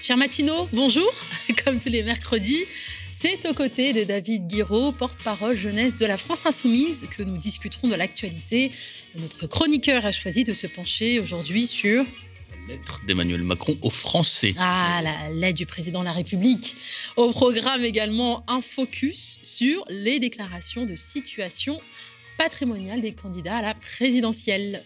Cher Matino, bonjour. Comme tous les mercredis, c'est aux côtés de David Guiraud, porte-parole jeunesse de la France Insoumise, que nous discuterons de l'actualité. Notre chroniqueur a choisi de se pencher aujourd'hui sur la lettre d'Emmanuel Macron aux Français. Ah, la lettre du président de la République. Au programme également un focus sur les déclarations de situation patrimoniale des candidats à la présidentielle.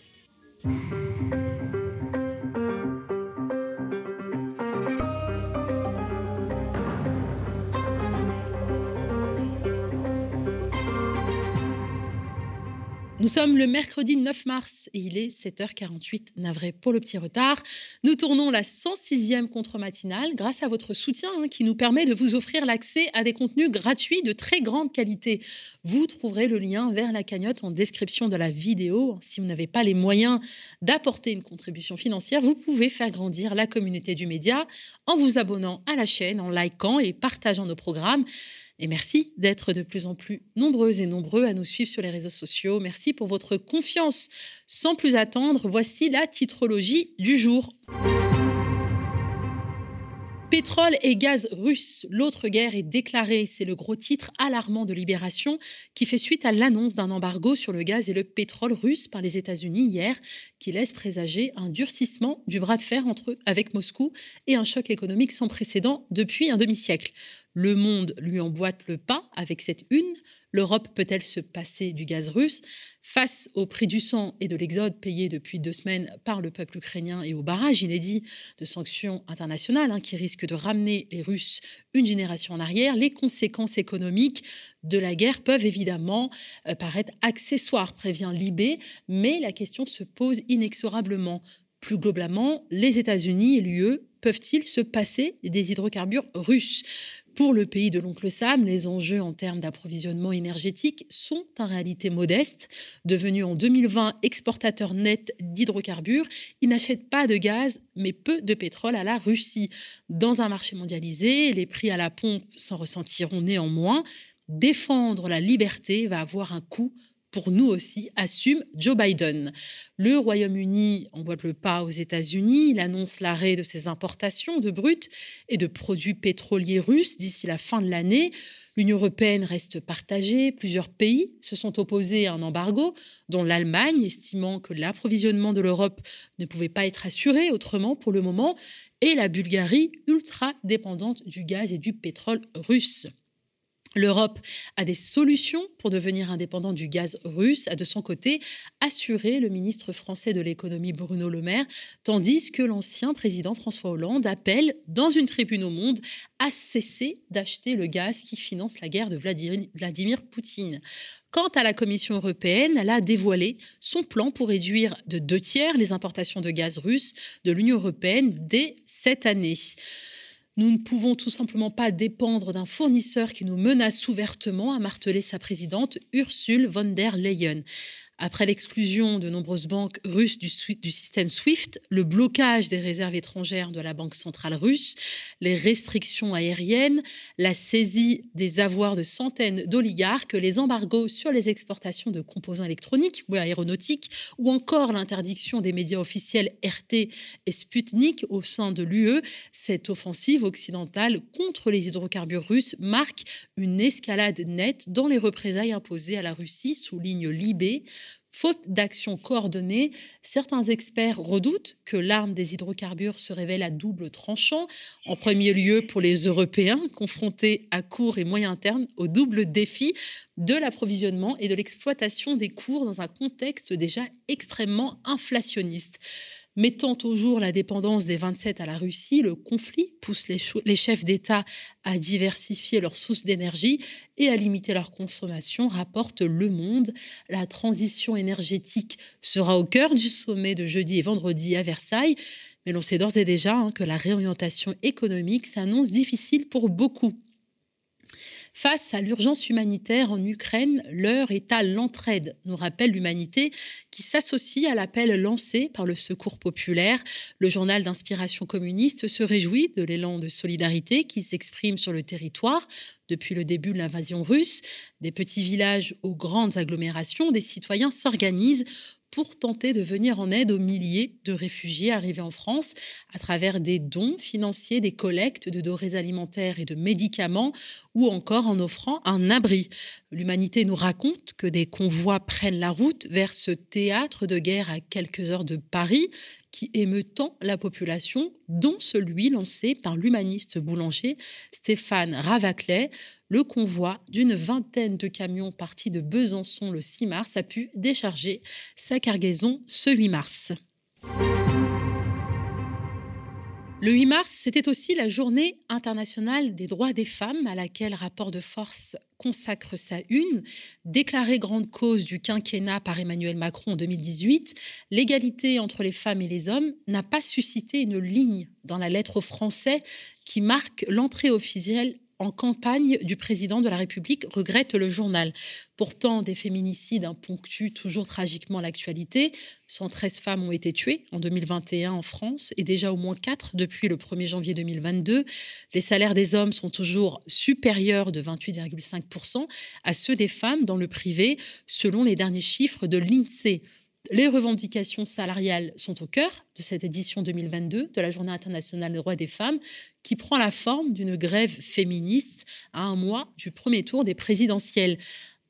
Nous sommes le mercredi 9 mars et il est 7h48, navré pour le petit retard. Nous tournons la 106e contre-matinale grâce à votre soutien hein, qui nous permet de vous offrir l'accès à des contenus gratuits de très grande qualité. Vous trouverez le lien vers la cagnotte en description de la vidéo. Si vous n'avez pas les moyens d'apporter une contribution financière, vous pouvez faire grandir la communauté du média en vous abonnant à la chaîne, en likant et partageant nos programmes. Et merci d'être de plus en plus nombreuses et nombreux à nous suivre sur les réseaux sociaux. Merci pour votre confiance. Sans plus attendre, voici la titrologie du jour. Pétrole et gaz russe, l'autre guerre est déclarée. C'est le gros titre alarmant de Libération qui fait suite à l'annonce d'un embargo sur le gaz et le pétrole russe par les États-Unis hier, qui laisse présager un durcissement du bras de fer entre avec Moscou et un choc économique sans précédent depuis un demi-siècle. Le monde lui emboîte le pas avec cette une. L'Europe peut-elle se passer du gaz russe Face au prix du sang et de l'exode payé depuis deux semaines par le peuple ukrainien et au barrage inédit de sanctions internationales hein, qui risquent de ramener les Russes une génération en arrière, les conséquences économiques de la guerre peuvent évidemment euh, paraître accessoires, prévient Libé, mais la question se pose inexorablement. Plus globalement, les États-Unis et l'UE peuvent-ils se passer des hydrocarbures russes? Pour le pays de l'oncle Sam, les enjeux en termes d'approvisionnement énergétique sont en réalité modestes. Devenu en 2020 exportateur net d'hydrocarbures, il n'achète pas de gaz, mais peu de pétrole à la Russie. Dans un marché mondialisé, les prix à la pompe s'en ressentiront néanmoins. Défendre la liberté va avoir un coût pour nous aussi, assume Joe Biden. Le Royaume-Uni emboîte le pas aux États-Unis. Il annonce l'arrêt de ses importations de brut et de produits pétroliers russes d'ici la fin de l'année. L'Union européenne reste partagée. Plusieurs pays se sont opposés à un embargo, dont l'Allemagne, estimant que l'approvisionnement de l'Europe ne pouvait pas être assuré autrement pour le moment, et la Bulgarie, ultra dépendante du gaz et du pétrole russe. L'Europe a des solutions pour devenir indépendant du gaz russe, a de son côté assuré le ministre français de l'économie Bruno Le Maire, tandis que l'ancien président François Hollande appelle, dans une tribune au monde, à cesser d'acheter le gaz qui finance la guerre de Vladimir Poutine. Quant à la Commission européenne, elle a dévoilé son plan pour réduire de deux tiers les importations de gaz russe de l'Union européenne dès cette année. Nous ne pouvons tout simplement pas dépendre d'un fournisseur qui nous menace ouvertement, a martelé sa présidente Ursule von der Leyen. Après l'exclusion de nombreuses banques russes du, système SWIFT, le blocage des réserves étrangères de la Banque centrale russe, les restrictions aériennes, la saisie des avoirs de centaines d'oligarques, les embargos sur les exportations de composants électroniques ou aéronautiques, ou encore l'interdiction des médias officiels RT et Sputnik au sein de l'UE, cette offensive occidentale contre les hydrocarbures russes marque une escalade nette dans les représailles imposées à la Russie, souligne Libé. Faute d'action coordonnée, certains experts redoutent que l'arme des hydrocarbures se révèle à double tranchant, en premier lieu pour les Européens confrontés à court et moyen terme au double défi de l'approvisionnement et de l'exploitation des cours dans un contexte déjà extrêmement inflationniste. Mettant au jour la dépendance des 27 à la Russie, le conflit pousse les, chefs d'État à diversifier leurs sources d'énergie et à limiter leur consommation, rapporte Le Monde. La transition énergétique sera au cœur du sommet de jeudi et vendredi à Versailles. Mais l'on sait d'ores et déjà hein, que la réorientation économique s'annonce difficile pour beaucoup. Face à l'urgence humanitaire en Ukraine, l'heure est à l'entraide, nous rappelle l'humanité, qui s'associe à l'appel lancé par le Secours populaire. Le journal d'inspiration communiste se réjouit de l'élan de solidarité qui s'exprime sur le territoire depuis le début de l'invasion russe. Des petits villages aux grandes agglomérations, des citoyens s'organisent pour tenter de venir en aide aux milliers de réfugiés arrivés en France à travers des dons financiers, des collectes de denrées alimentaires et de médicaments ou encore en offrant un abri. L'humanité nous raconte que des convois prennent la route vers ce théâtre de guerre à quelques heures de Paris qui émeut tant la population, dont celui lancé par l'humaniste boulanger Stéphane Ravaclet. Le convoi d'une vingtaine de camions partis de Besançon le 6 mars a pu décharger sa cargaison ce 8 mars. Le 8 mars, c'était aussi la journée internationale des droits des femmes à laquelle Rapport de force consacre sa une. Déclarée grande cause du quinquennat par Emmanuel Macron en 2018, l'égalité entre les femmes et les hommes n'a pas suscité une ligne dans la lettre aux Français qui marque l'entrée officielle en campagne du président de la République, regrette le journal. Pourtant, des féminicides ponctuent toujours tragiquement l'actualité. 113 femmes ont été tuées en 2021 en France et déjà au moins 4 depuis le 1er janvier 2022. Les salaires des hommes sont toujours supérieurs de 28,5% à ceux des femmes dans le privé, selon les derniers chiffres de l'INSEE. Les revendications salariales sont au cœur de cette édition 2022 de la Journée internationale des droits des femmes, qui prend la forme d'une grève féministe à un mois du premier tour des présidentielles.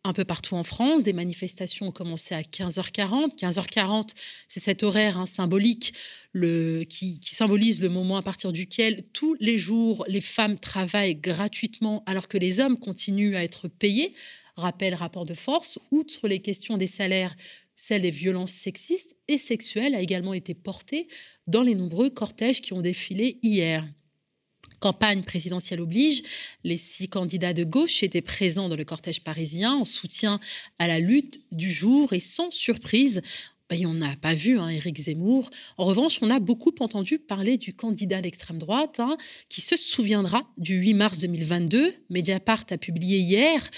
Un peu partout en France, des manifestations ont commencé à 15h40. 15h40, c'est cet horaire hein, symbolique qui, qui, symbolise le moment à partir duquel tous les jours les femmes travaillent gratuitement alors que les hommes continuent à être payés. Rappel rapport de force, outre les questions des salaires celle des violences sexistes et sexuelles a également été portée dans les nombreux cortèges qui ont défilé hier. Campagne présidentielle oblige, les six candidats de gauche étaient présents dans le cortège parisien en soutien à la lutte du jour et sans surprise, on n'a pas vu hein, Éric Zemmour. En revanche, on a beaucoup entendu parler du candidat d'extrême droite hein, qui se souviendra du 8 mars 2022. Mediapart a publié hier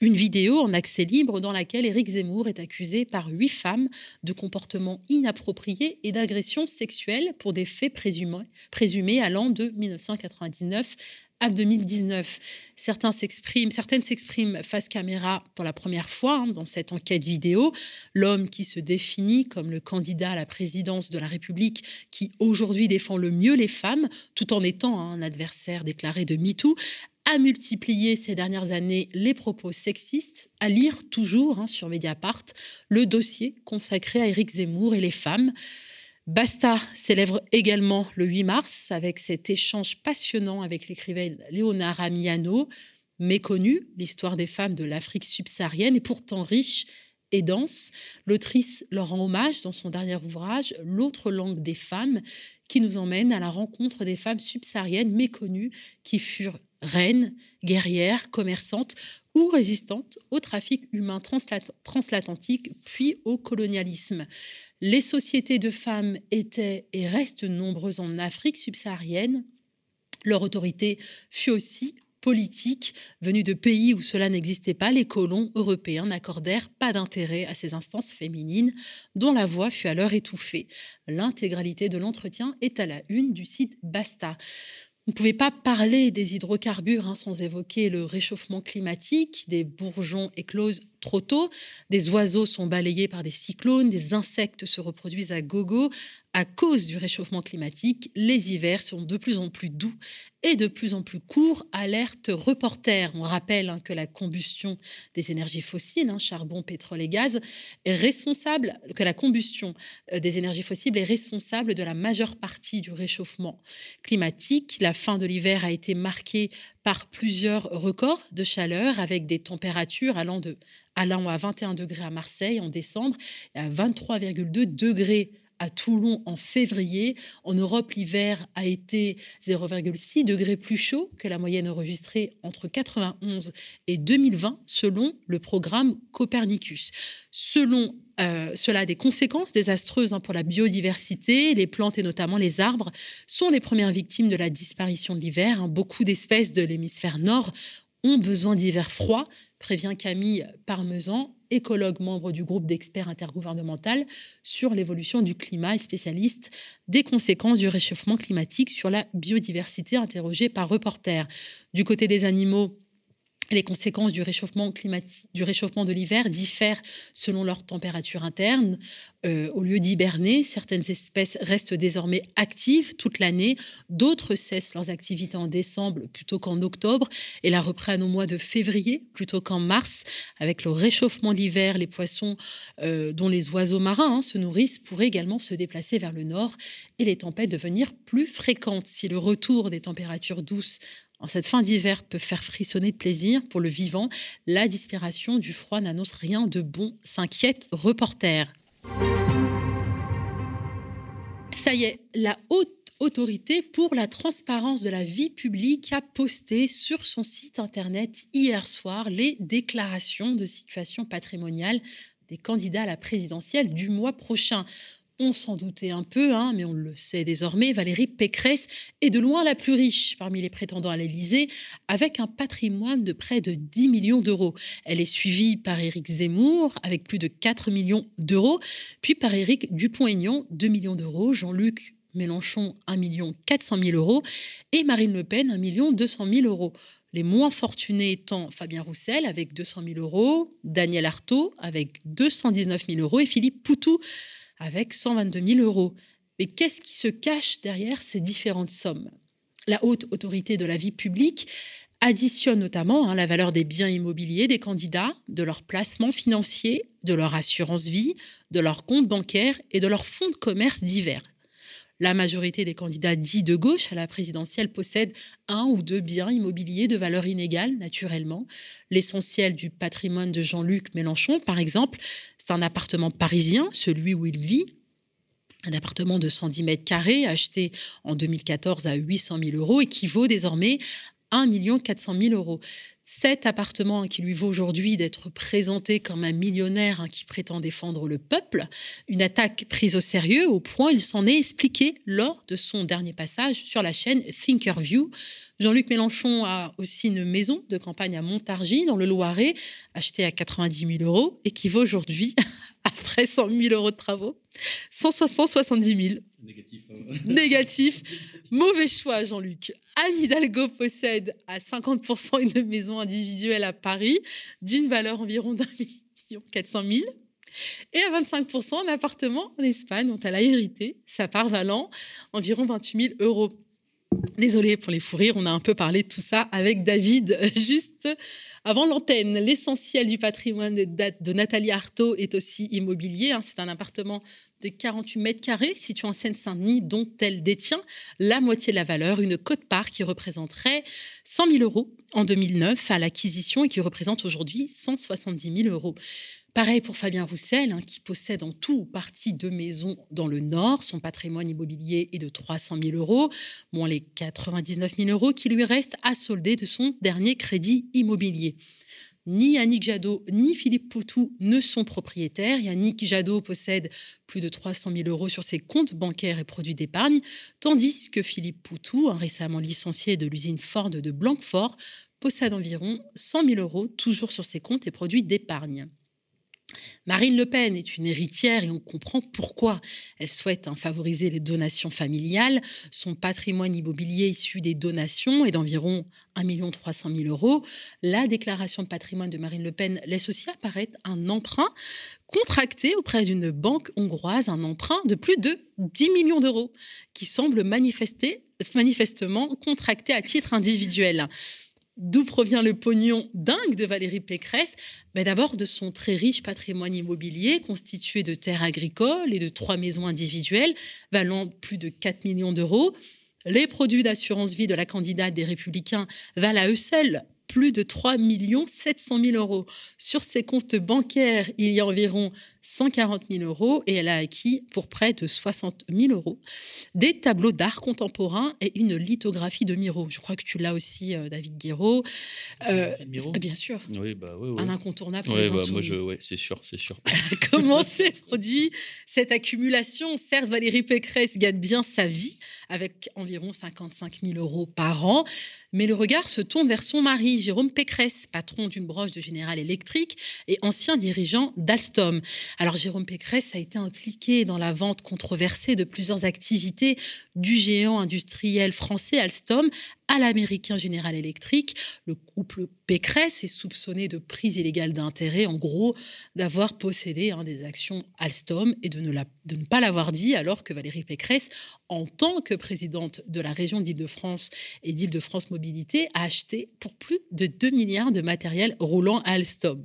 une vidéo en accès libre dans laquelle Éric Zemmour est accusé par huit femmes de comportements inappropriés et d'agressions sexuelles pour des faits présumés, allant de 1999 à 2019. Certains s'expriment, certaines s'expriment face caméra pour la première fois hein, dans cette enquête vidéo. L'homme qui se définit comme le candidat à la présidence de la République qui aujourd'hui défend le mieux les femmes, tout en étant un adversaire déclaré de MeToo, a multiplié ces dernières années les propos sexistes, à lire toujours hein, sur Mediapart le dossier consacré à Éric Zemmour et les femmes. Basta célèbre également le 8 mars avec cet échange passionnant avec l'écrivaine Léonard Amiano, méconnue l'histoire des femmes de l'Afrique subsaharienne et pourtant riche L'autrice leur rend hommage dans son dernier ouvrage L'autre langue des femmes, qui nous emmène à la rencontre des femmes subsahariennes méconnues qui furent reines, guerrières, commerçantes ou résistantes au trafic humain transatlantique, puis au colonialisme. Les sociétés de femmes étaient et restent nombreuses en Afrique subsaharienne. Leur autorité fut aussi politique. Venus de pays où cela n'existait pas, les colons européens n'accordèrent pas d'intérêt à ces instances féminines, dont la voix fut alors étouffée. L'intégralité de l'entretien est à la une du site Basta. On ne pouvait pas parler des hydrocarbures hein, sans évoquer le réchauffement climatique. Des bourgeons éclosent trop tôt, des oiseaux sont balayés par des cyclones, des insectes se reproduisent à gogo. À cause du réchauffement climatique, les hivers sont de plus en plus doux et de plus en plus courts. Alerte reporter. On rappelle hein, que la combustion des énergies fossiles, hein, charbon, pétrole et gaz, est responsable, que la combustion euh, des énergies fossiles est responsable de la majeure partie du réchauffement climatique. La fin de l'hiver a été marquée par plusieurs records de chaleur avec des températures allant, de, allant à 21 degrés à Marseille en décembre et à 23,2 degrés à Toulon en février. En Europe, l'hiver a été 0,6 degrés plus chaud que la moyenne enregistrée entre 91 et 2020, selon le programme Copernicus. Selon euh, cela a des conséquences désastreuses hein, pour la biodiversité. Les plantes et notamment les arbres sont les premières victimes de la disparition de l'hiver. Hein. Beaucoup d'espèces de l'hémisphère nord ont besoin d'hiver froid, prévient Camille Parmesan, écologue membre du groupe d'experts intergouvernemental sur l'évolution du climat et spécialiste des conséquences du réchauffement climatique sur la biodiversité interrogé par reporter. Du côté des animaux, Les conséquences du réchauffement climatique, du réchauffement de l'hiver diffèrent selon leur température interne. Euh, au lieu d'hiberner, certaines espèces restent désormais actives toute l'année, d'autres cessent leurs activités en décembre plutôt qu'en octobre et la reprennent au mois de février plutôt qu'en mars. Avec le réchauffement d'hiver, les poissons euh, dont les oiseaux marins hein, se nourrissent pourraient également se déplacer vers le nord et les tempêtes devenir plus fréquentes. Si le retour des températures douces en cette fin d'hiver peut faire frissonner de plaisir pour le vivant, la disparition du froid n'annonce rien de bon, s'inquiète reporter. Ça y est, la haute autorité pour la transparence de la vie publique a posté sur son site internet hier soir les déclarations de situation patrimoniale des candidats à la présidentielle du mois prochain. On s'en doutait un peu, hein, mais on le sait désormais, Valérie Pécresse est de loin la plus riche parmi les prétendants à l'Élysée, avec un patrimoine de près de 10 millions d'euros. Elle est suivie par Éric Zemmour, avec plus de 4 millions d'euros, puis par Éric Dupont-Aignan, 2 millions d'euros, Jean-Luc Mélenchon, 1 million 400 000 euros, et Marine Le Pen, 1 million 200 000 euros. Les moins fortunés étant Fabien Roussel avec 200 000 euros, Daniel Artaud avec 219 000 euros et Philippe Poutou avec 122 000 euros. Mais qu'est-ce qui se cache derrière ces différentes sommes? La haute autorité de la vie publique additionne notamment hein, la valeur des biens immobiliers des candidats, de leurs placements financiers, de leur assurance vie, de leurs comptes bancaires et de leurs fonds de commerce divers. La majorité des candidats dits de gauche à la présidentielle possèdent un ou deux biens immobiliers de valeur inégale, naturellement. L'essentiel du patrimoine de Jean-Luc Mélenchon, par exemple, c'est un appartement parisien, celui où il vit, un appartement de 110 mètres carrés acheté en 2014 à 800 000 euros équivaut désormais à 1 400 000 euros cet appartement qui lui vaut aujourd'hui d'être présenté comme un millionnaire hein, qui prétend défendre le peuple, une attaque prise au sérieux au point il s'en est expliqué lors de son dernier passage sur la chaîne Thinkerview. Jean-Luc Mélenchon a aussi une maison de campagne à Montargis, dans le Loiret, achetée à 90 000 euros et qui vaut aujourd'hui, après 100 000 euros de travaux, 170 000. Négatif. Hein. Négatif. Mauvais choix, Jean-Luc. Anne Hidalgo possède à 50% une maison individuelle à Paris d'une valeur environ d'un million 400 000 et à 25% un appartement en Espagne dont elle a hérité, sa part valant environ 28 000 euros. Désolée pour les fous rires, on a un peu parlé de tout ça avec David juste avant l'antenne. L'essentiel du patrimoine de, Nathalie Artaud est aussi immobilier. Hein. C'est un appartement de 48 mètres carrés situé en Seine-Saint-Denis dont elle détient la moitié de la valeur, une cote-part qui représenterait 100 000 euros en 2009 à l'acquisition et qui représente aujourd'hui 170 000 euros. Pareil pour Fabien Roussel, hein, qui possède en tout ou partie deux maisons dans le Nord. Son patrimoine immobilier est de 300 000 euros, moins les 99 000 euros qui lui restent à solder de son dernier crédit immobilier. Ni Yannick Jadot ni Philippe Poutou ne sont propriétaires. Yannick Jadot possède plus de 300 000 euros sur ses comptes bancaires et produits d'épargne, tandis que Philippe Poutou, récemment licencié de l'usine Ford de Blanquefort, possède environ 100 000 euros toujours sur ses comptes et produits d'épargne. Marine Le Pen est une héritière et on comprend pourquoi. Elle souhaite hein, favoriser les donations familiales. Son patrimoine immobilier issu des donations est d'environ 1 300 000 euros. La déclaration de patrimoine de Marine Le Pen laisse aussi apparaître un emprunt contracté auprès d'une banque hongroise, un emprunt de plus de 10 millions d'euros qui semble manifestement contracté à titre individuel. D'où provient le pognon dingue de Valérie Pécresse? Ben D'abord de son très riche patrimoine immobilier constitué de terres agricoles et de trois maisons individuelles valant plus de 4 millions d'euros. Les produits d'assurance vie de la candidate des Républicains valent à eux seuls plus de 3 700 000 euros. Sur ses comptes bancaires, il y a environ 140 000 euros et elle a acquis pour près de 60 000 euros des tableaux d'art contemporain et une lithographie de Miro. Je crois que tu l'as aussi, euh, David Guéraud. Euh, bien sûr. Oui, bah, oui, Un incontournable. Oui, bah, moi, je, c'est sûr, c'est sûr. Comment s'est produit cette accumulation? Certes, Valérie Pécresse gagne bien sa vie avec environ 55 000 euros par an. Mais le regard se tourne vers son mari, Jérôme Pécresse, patron d'une broche de Général Electric et ancien dirigeant d'Alstom. Alors Jérôme Pécresse a été impliqué dans la vente controversée de plusieurs activités du géant industriel français Alstom à l'américain General Electric. Le couple Pécresse est soupçonné de prise illégale d'intérêt, en gros, d'avoir possédé des actions Alstom et de ne, de ne pas l'avoir dit, alors que Valérie Pécresse, en tant que présidente de la région d'Île-de-France et d'Île-de-France Mobilité, a acheté pour plus de 2 milliards de matériel roulant Alstom.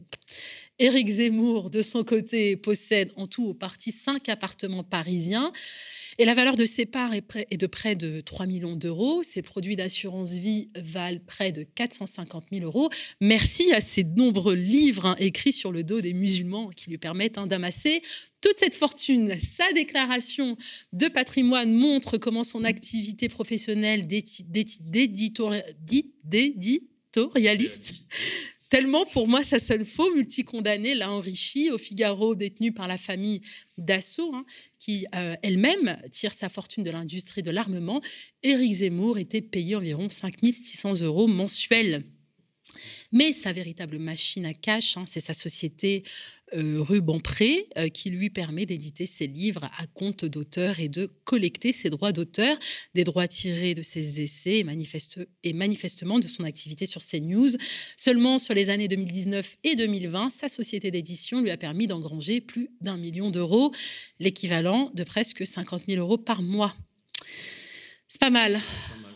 Éric Zemmour, de son côté, possède en tout au parti cinq appartements parisiens. Et la valeur de ces parts est, de près de 3 millions d'euros. Ces produits d'assurance vie valent près de 450 000 euros. Merci à ces nombreux livres hein, écrits sur le dos des musulmans qui lui permettent hein, d'amasser toute cette fortune. Sa déclaration de patrimoine montre comment son activité professionnelle d'éditorialiste Tellement pour moi, ça sonne faux. Multicondamné l'a enrichi. Au Figaro, détenu par la famille Dassault, hein, qui euh, elle-même tire sa fortune de l'industrie de l'armement. Éric Zemmour était payé environ 5600 euros mensuels. Mais sa véritable machine à cash, hein, c'est sa société euh, Pré, euh, qui lui permet d'éditer ses livres à compte d'auteur et de collecter ses droits d'auteur, des droits tirés de ses essais et, et manifestement de son activité sur CNews. Seulement sur les années 2019 et 2020, sa société d'édition lui a permis d'engranger plus d'un million d'euros, l'équivalent de presque 50 000 euros par mois. C'est pas mal.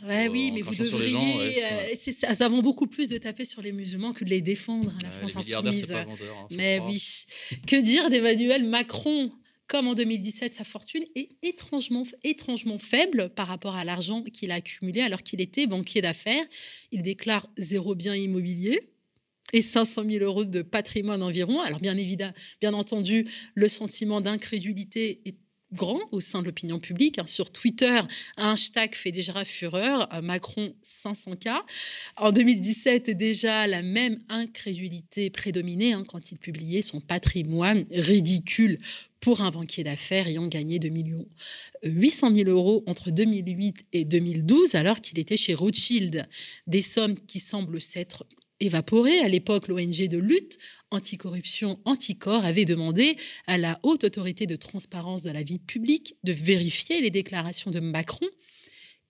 Ouais, oui, mais vous devriez. ça, ça vaut beaucoup plus de taper sur les musulmans que de les défendre, hein, la France insoumise. Hein, mais oui. que dire d'Emmanuel Macron comme en 2017, sa fortune est étrangement, étrangement faible par rapport à l'argent qu'il a accumulé alors qu'il était banquier d'affaires. Il déclare zéro bien immobilier et 500 000 euros de patrimoine environ. Alors bien évidemment, bien entendu, le sentiment d'incrédulité est grand au sein de l'opinion publique. Hein. Sur Twitter, un hashtag fait déjà fureur, euh, Macron 500K. En 2017, déjà, la même incrédulité prédominait hein, quand il publiait son patrimoine ridicule pour un banquier d'affaires ayant gagné 2 millions 800 000 euros entre 2008 et 2012, alors qu'il était chez Rothschild. Des sommes qui semblent s'être évaporé. À l'époque, l'ONG de lutte anticorruption Anticor avait demandé à la haute autorité de transparence de la vie publique de vérifier les déclarations de Macron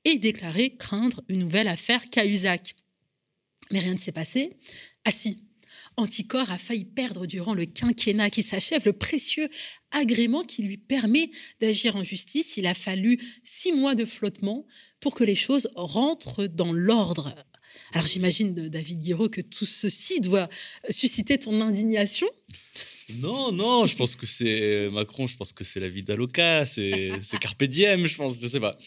et déclarer craindre une nouvelle affaire Cahuzac. Mais rien ne s'est passé. Ah si, Anticor a failli perdre durant le quinquennat qui s'achève le précieux agrément qui lui permet d'agir en justice. Il a fallu six mois de flottement pour que les choses rentrent dans l'ordre. Alors j'imagine, David Guiraud, que tout ceci doit susciter ton indignation. Non, non, je pense que c'est Macron, je pense que c'est la vie d'Aloca, c'est Carpe Diem, je pense, je sais pas.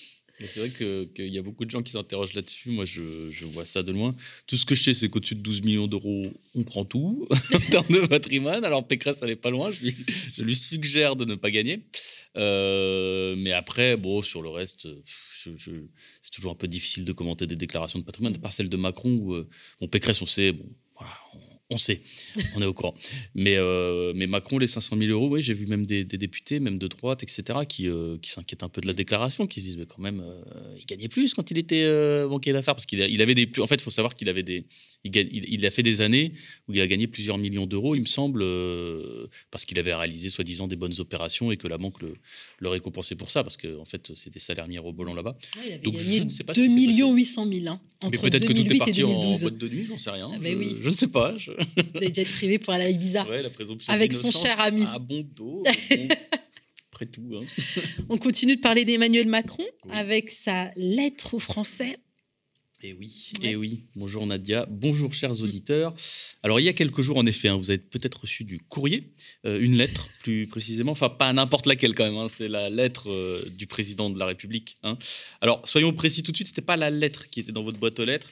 C'est vrai qu'il y a beaucoup de gens qui s'interrogent là-dessus. Moi, je, vois ça de loin. Tout ce que je sais, c'est qu'au-dessus de 12 millions d'euros, on prend tout en termes de patrimoine. Alors, Pécresse, elle n'est pas loin. Je lui, suggère de ne pas gagner. Euh, mais après, bon, sur le reste, c'est toujours un peu difficile de commenter des déclarations de patrimoine, de part celle de Macron où, euh, Pécresse, on sait, bon, sait, on est au courant. Mais, euh, mais Macron, les 500 000 euros, oui, j'ai vu même des, députés, même de droite, etc., qui, euh, qui s'inquiètent un peu de la déclaration, qui se disent, mais quand même, euh, il gagnait plus quand il était banquier d'affaires, parce qu'il il avait des. En fait, il faut savoir qu'il avait des. Il, il, a fait des années où il a gagné plusieurs millions d'euros, il me semble, parce qu'il avait réalisé soi-disant des bonnes opérations et que la banque le, le récompensait pour ça, parce qu'en en fait, c'est des salaires mirobolants là-bas. il avait gagné 2 800 000 hein, entre mais peut-être que tout est parti en boîte de nuit, j'en sais rien. Ah, je, oui. je, ne sais pas. des jets privés pour aller à Ibiza. Ouais, la présomption Avec son cher ami. À bon dos. après tout. Hein. On continue de parler d'Emmanuel Macron avec sa lettre aux Français. Et eh oui, et eh oui. Bonjour Nadia, bonjour chers auditeurs. Alors il y a quelques jours en effet, hein, vous avez peut-être reçu du courrier, euh, une lettre plus précisément, enfin pas n'importe laquelle quand même, hein, c'est la lettre euh, du président de la République. Hein. Alors soyons précis tout de suite, c'était pas la lettre qui était dans votre boîte aux lettres,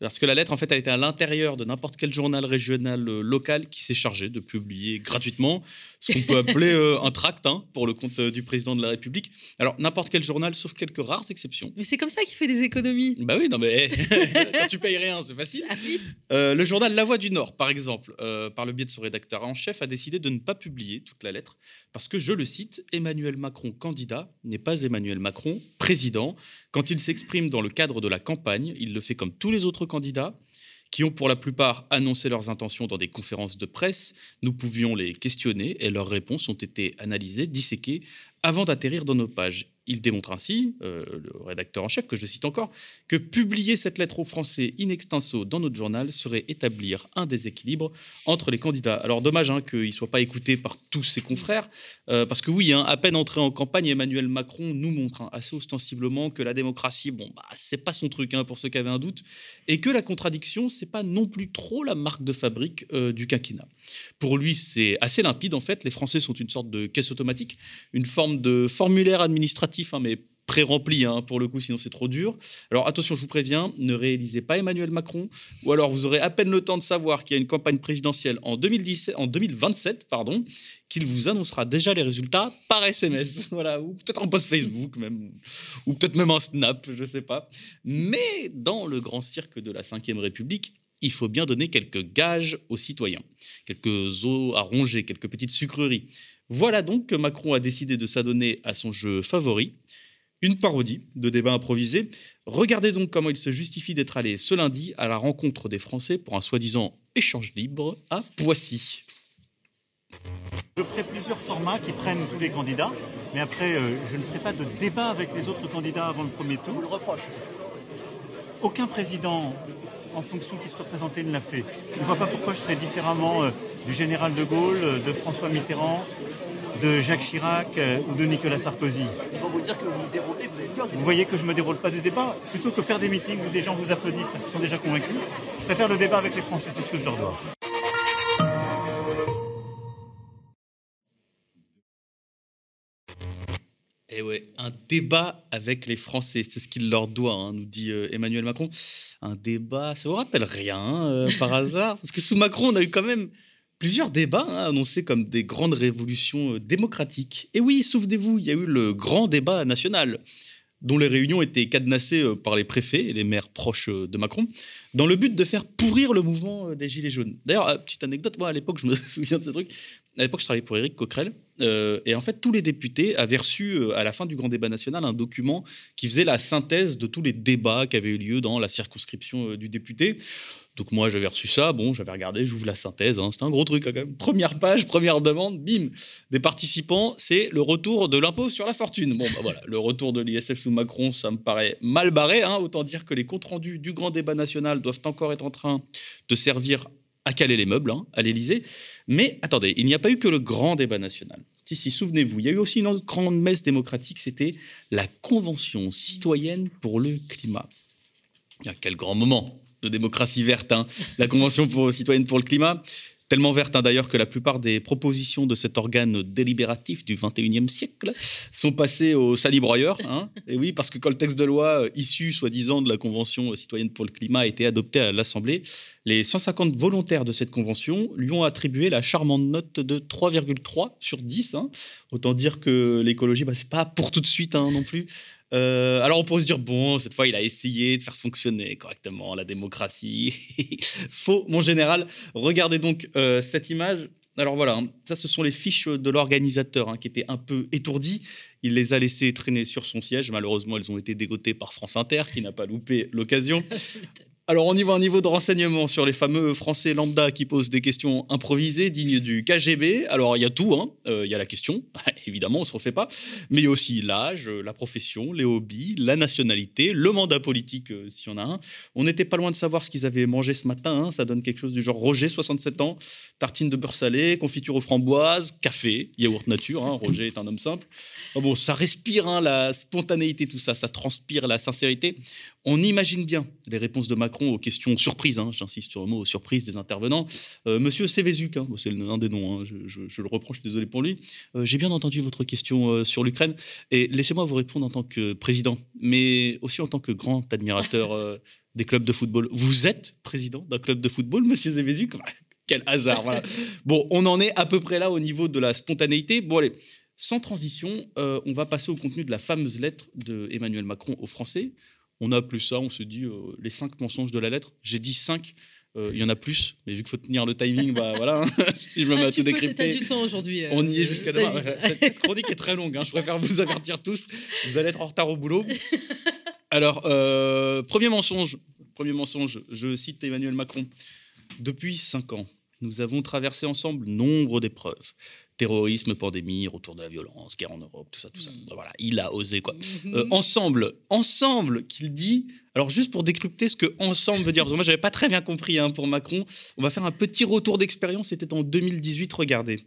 parce que la lettre, en fait, elle était à l'intérieur de n'importe quel journal régional euh, local qui s'est chargé de publier gratuitement ce qu'on peut appeler euh, un tract hein, pour le compte euh, du président de la République. Alors, n'importe quel journal, sauf quelques rares exceptions. Mais c'est comme ça qu'il fait des économies. Bah oui, non, mais quand tu payes rien, c'est facile. Ah le journal La Voix du Nord, par exemple, par le biais de son rédacteur en chef, a décidé de ne pas publier toute la lettre parce que, je le cite, Emmanuel Macron, candidat, n'est pas Emmanuel Macron, président. Quand il s'exprime dans le cadre de la campagne, il le fait comme tous les autres candidats. qui ont pour la plupart annoncé leurs intentions dans des conférences de presse. Nous pouvions les questionner et leurs réponses ont été analysées, disséquées, avant d'atterrir dans nos pages. Il démontre ainsi, euh, le rédacteur en chef, que je cite encore, que publier cette lettre aux Français in extenso dans notre journal serait établir un déséquilibre entre les candidats. Alors dommage hein, qu'il ne soit pas écouté par tous ses confrères, euh, parce que oui, hein, à peine entré en campagne, Emmanuel Macron nous montre hein, assez ostensiblement que la démocratie, bon, bah, c'est pas son truc pour ceux qui avaient un doute, et que la contradiction, c'est pas non plus trop la marque de fabrique euh, du quinquennat. Pour lui, c'est assez limpide en fait. Les Français sont une sorte de caisse automatique, une forme de formulaire administratif, hein, mais pré-rempli hein, pour le coup, sinon c'est trop dur. Alors attention, je vous préviens, ne réalisez pas Emmanuel Macron, ou alors vous aurez à peine le temps de savoir qu'il y a une campagne présidentielle en, 2017, en 2027, pardon, qu'il vous annoncera déjà les résultats par SMS, voilà, ou peut-être en post Facebook même, ou peut-être même en Snap, je ne sais pas. Mais dans le grand cirque de la Ve République, il faut bien donner quelques gages aux citoyens, quelques os à ronger, quelques petites sucreries. Voilà donc que Macron a décidé de s'adonner à son jeu favori, une parodie de débat improvisé. Regardez donc comment il se justifie d'être allé ce lundi à la rencontre des Français pour un soi-disant échange libre à Poissy. Je ferai plusieurs formats qui prennent tous les candidats, mais après, euh, je ne ferai pas de débat avec les autres candidats avant le premier tour. le reproche. Aucun président en fonction qui se représentait ne l'a fait. Je ne vois pas pourquoi je ferais différemment euh, du général de Gaulle, euh, de François Mitterrand, de Jacques Chirac euh, ou de Nicolas Sarkozy. vous dire que vous vous Vous voyez que je ne me déroule pas de débat. Plutôt que faire des meetings où des gens vous applaudissent parce qu'ils sont déjà convaincus, je préfère le débat avec les Français, c'est ce que je leur dois. Et eh ouais, un débat avec les Français, c'est ce qu'il leur doit, hein, nous dit euh, Emmanuel Macron. Un débat, ça vous rappelle rien euh, par hasard? Parce que sous Macron, on a eu quand même plusieurs débats hein, annoncés comme des grandes révolutions euh, démocratiques. Et oui, souvenez-vous, il y a eu le grand débat national dont les réunions étaient cadenassées par les préfets et les maires proches de Macron, dans le but de faire pourrir le mouvement des Gilets jaunes. D'ailleurs, petite anecdote, moi à l'époque, je me souviens de ce truc, à l'époque je travaillais pour Éric Coquerel, et en fait tous les députés avaient reçu à la fin du grand débat national un document qui faisait la synthèse de tous les débats qui avaient eu lieu dans la circonscription du député. Donc moi, j'avais reçu ça, bon, j'avais regardé, j'ouvre la synthèse, hein, c'était un gros truc quand même. Première page, première demande, bim, des participants, c'est le retour de l'impôt sur la fortune. Bon, bah voilà, le retour de l'ISF sous Macron, ça me paraît mal barré, hein, autant dire que les comptes rendus du grand débat national doivent encore être en train de servir à caler les meubles hein, à l'Élysée. Mais attendez, il n'y a pas eu que le grand débat national. Si, si, souvenez-vous, il y a eu aussi une autre grande messe démocratique, c'était la Convention citoyenne pour le climat. Quel grand moment de démocratie verte, hein. la Convention pour, citoyenne pour le climat. Tellement verte hein, d'ailleurs que la plupart des propositions de cet organe délibératif du 21e siècle sont passées au salibroyeur. Hein. Et oui, parce que quand le texte de loi euh, issu, soi-disant, de la Convention citoyenne pour le climat a été adopté à l'Assemblée, les 150 volontaires de cette convention lui ont attribué la charmante note de 3,3 sur 10. Autant dire que l'écologie, bah, c'est pas pour tout de suite non plus. Euh, alors on pourrait se dire, bon, cette fois, il a essayé de faire fonctionner correctement la démocratie. Faux, mon général. Regardez donc euh, cette image. Alors voilà, hein, ça ce sont les fiches de l'organisateur hein, qui étaient un peu étourdi. Il les a laissées traîner sur son siège. Malheureusement, elles ont été dégotées par France Inter, qui n'a pas loupé l'occasion. Alors, on y voit un niveau de renseignement sur les fameux Français lambda qui posent des questions improvisées, dignes du KGB. Alors, il y a tout. Hein. Euh, il y a la question, évidemment, on ne se refait pas. Mais il y a aussi l'âge, la profession, les hobbies, la nationalité, le mandat politique, euh, s'il y en a un. On n'était pas loin de savoir ce qu'ils avaient mangé ce matin. Hein. Ça donne quelque chose du genre Roger, 67 ans, tartine de beurre salé, confiture aux framboises, café, yaourt nature. Hein. Roger est un homme simple. bon, ça respire la spontanéité, tout ça. Ça transpire la sincérité. On imagine bien les réponses de Macron aux questions surprises, hein, j'insiste sur le mot surprise des intervenants. Euh, Monsieur Sévézuc, hein, c'est l'un des noms, hein, je, le reproche, désolé pour lui. Euh, j'ai bien entendu votre question euh, sur l'Ukraine et laissez-moi vous répondre en tant que président, mais aussi en tant que grand admirateur des clubs de football. Vous êtes président d'un club de football, Monsieur Sévézuc? Quel hasard. Bon, on en est à peu près là au niveau de la spontanéité. Bon, allez. Sans transition, on va passer au contenu de la fameuse lettre de Emmanuel Macron aux Français on a appelé ça, on se dit euh, les cinq mensonges de la lettre. J'ai dit cinq. Euh, il y en a plus, mais vu qu'il faut tenir le timing, bah voilà. Hein. si je me mets ah, à tout décrypter. du temps aujourd'hui. Euh, on y est jusqu'à demain. Cette, chronique est très longue. Hein. Je préfère vous avertir tous. Vous allez être en retard au boulot. Alors, premier mensonge Premier mensonge, je cite Emmanuel Macron. Depuis cinq ans, nous avons traversé ensemble nombre d'épreuves. Terrorisme, pandémie, retour de la violence, guerre en Europe, tout ça, tout ça. Mm. Voilà, il a osé quoi. Mhm. Euh, ensemble, ensemble, qu'il dit. Alors juste pour décrypter ce que ensemble veut dire, parce que moi j'avais pas très bien compris hein, pour Macron. On va faire un petit retour d'expérience. C'était en 2018. Regardez.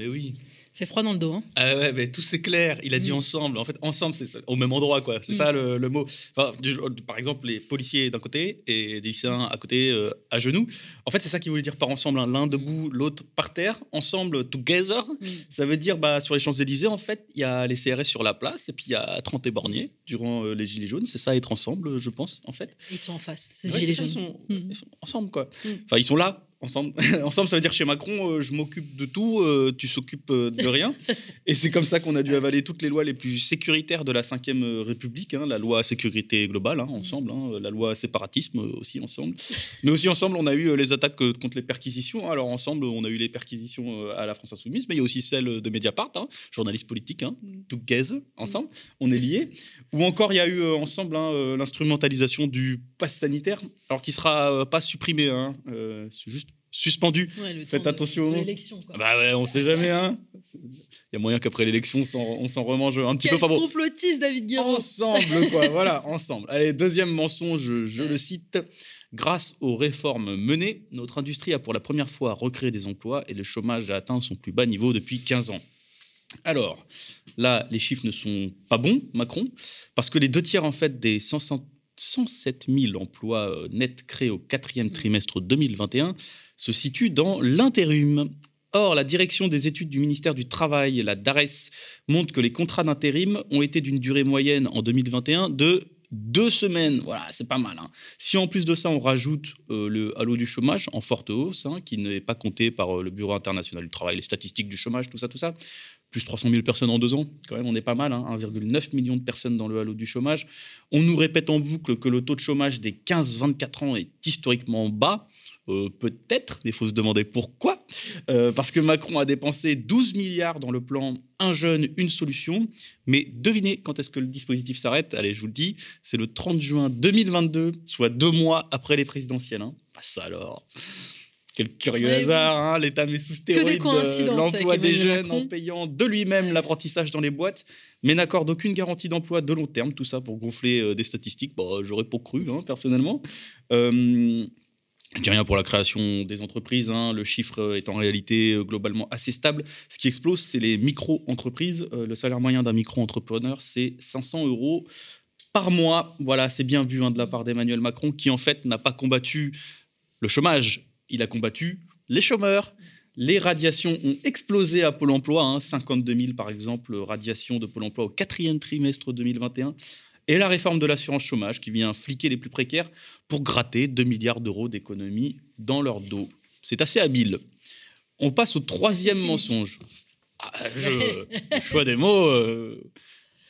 mais oui. Fait froid dans le dos. Hein. Ah ouais, mais tout c'est clair. Il a dit Mm. ensemble. En fait, ensemble, c'est au même endroit, quoi. C'est Mm. ça le, le mot. Enfin, du- par exemple, les policiers d'un côté et des lycéens à côté, euh, à genoux. En fait, c'est ça qu'il voulait dire par ensemble. hein. L'un debout, l'autre par terre, ensemble, together. Mm. Ça veut dire, bah, sur les Champs-Élysées, en fait, il y a les CRS sur la place et puis il y a 30 éborgnés durant euh, les Gilets jaunes. C'est ça, être ensemble, je pense, en fait. Ils sont en face. Ouais, gilets ça, jaunes. Ils sont, Mm. ils sont ensemble, quoi. Enfin, ils sont là, ensemble. ensemble, ça veut dire chez Macron, euh, je m'occupe de tout, euh, tu s'occupes euh, de rien. Et c'est comme ça qu'on a dû avaler toutes les lois les plus sécuritaires de la Ve République, hein, la loi sécurité globale, hein, ensemble, hein, la loi séparatisme aussi ensemble. Mais aussi ensemble, on a eu les attaques contre les perquisitions. Alors ensemble, on a eu les perquisitions à la France Insoumise, mais il y a aussi celles de Mediapart, journalistes politiques, hein, Mm. together, ensemble, on est liés. Ou encore, il y a eu ensemble l'instrumentalisation du pass sanitaire, alors qui sera pas supprimé, c'est juste suspendu. Ouais, Faites de- attention. de quoi. Ah Bah ouais, on sait jamais, hein. Il y a moyen qu'après l'élection, on s'en- remange un petit Quel peu. Enfin bon, complotiste, David Guéraud. ensemble, quoi. voilà, ensemble. Allez, deuxième mensonge, je, je le cite. Grâce aux réformes menées, notre industrie a pour la première fois recréé des emplois et le chômage a atteint son plus bas niveau depuis 15 ans. Alors, là, les chiffres ne sont pas bons, Macron, parce que les deux tiers, en fait, des 100 107 000 emplois euh, nets créés au quatrième trimestre 2021 se situent dans l'intérim. Or, la direction des études du ministère du Travail, la DARES, montre que les contrats d'intérim ont été d'une durée moyenne en 2021 de deux semaines. Voilà, c'est pas mal. hein. Si en plus de ça, on rajoute euh, le halo du chômage en forte hausse, hein, qui n'est pas compté par euh, le Bureau international du travail, les statistiques du chômage, tout ça, tout ça, plus 300 000 personnes en deux ans, quand même, on est pas mal, hein, 1,9 million de personnes dans le halo du chômage. On nous répète en boucle que le taux de chômage des 15-24 ans est historiquement bas. Euh, Peut-être, mais il faut se demander pourquoi. Euh, parce que Macron a dépensé 12 milliards dans le plan Un jeune, une solution. Mais devinez quand est-ce que le dispositif s'arrête? Allez, je vous le dis, c'est le 30 juin 2022, soit deux mois après les présidentielles. Hein. Ah, ça alors quel curieux oui. hasard, hein, l'État met sous stéroïdes euh, l'emploi des jeunes Macron. en payant de lui-même l'apprentissage dans les boîtes, mais n'accorde aucune garantie d'emploi de long terme, tout ça pour gonfler euh, des statistiques. Bah, J'aurais pas cru, hein, personnellement. Euh, je dis rien pour la création des entreprises, hein, le chiffre est en réalité euh, globalement assez stable. Ce qui explose, c'est les micro-entreprises. Euh, le salaire moyen d'un micro-entrepreneur, c'est 500 euros par mois. Voilà, c'est bien vu hein, de la part d'Emmanuel Macron, qui en fait n'a pas combattu le chômage, il a combattu les chômeurs. Les radiations ont explosé à Pôle emploi, hein, 52 000 par exemple, radiations de Pôle emploi au quatrième trimestre 2021. Et la réforme de l'assurance chômage qui vient fliquer les plus précaires pour gratter 2 milliards d'euros d'économies dans leur dos. C'est assez habile. On passe au troisième mensonge. Ah, je- le choix des mots euh,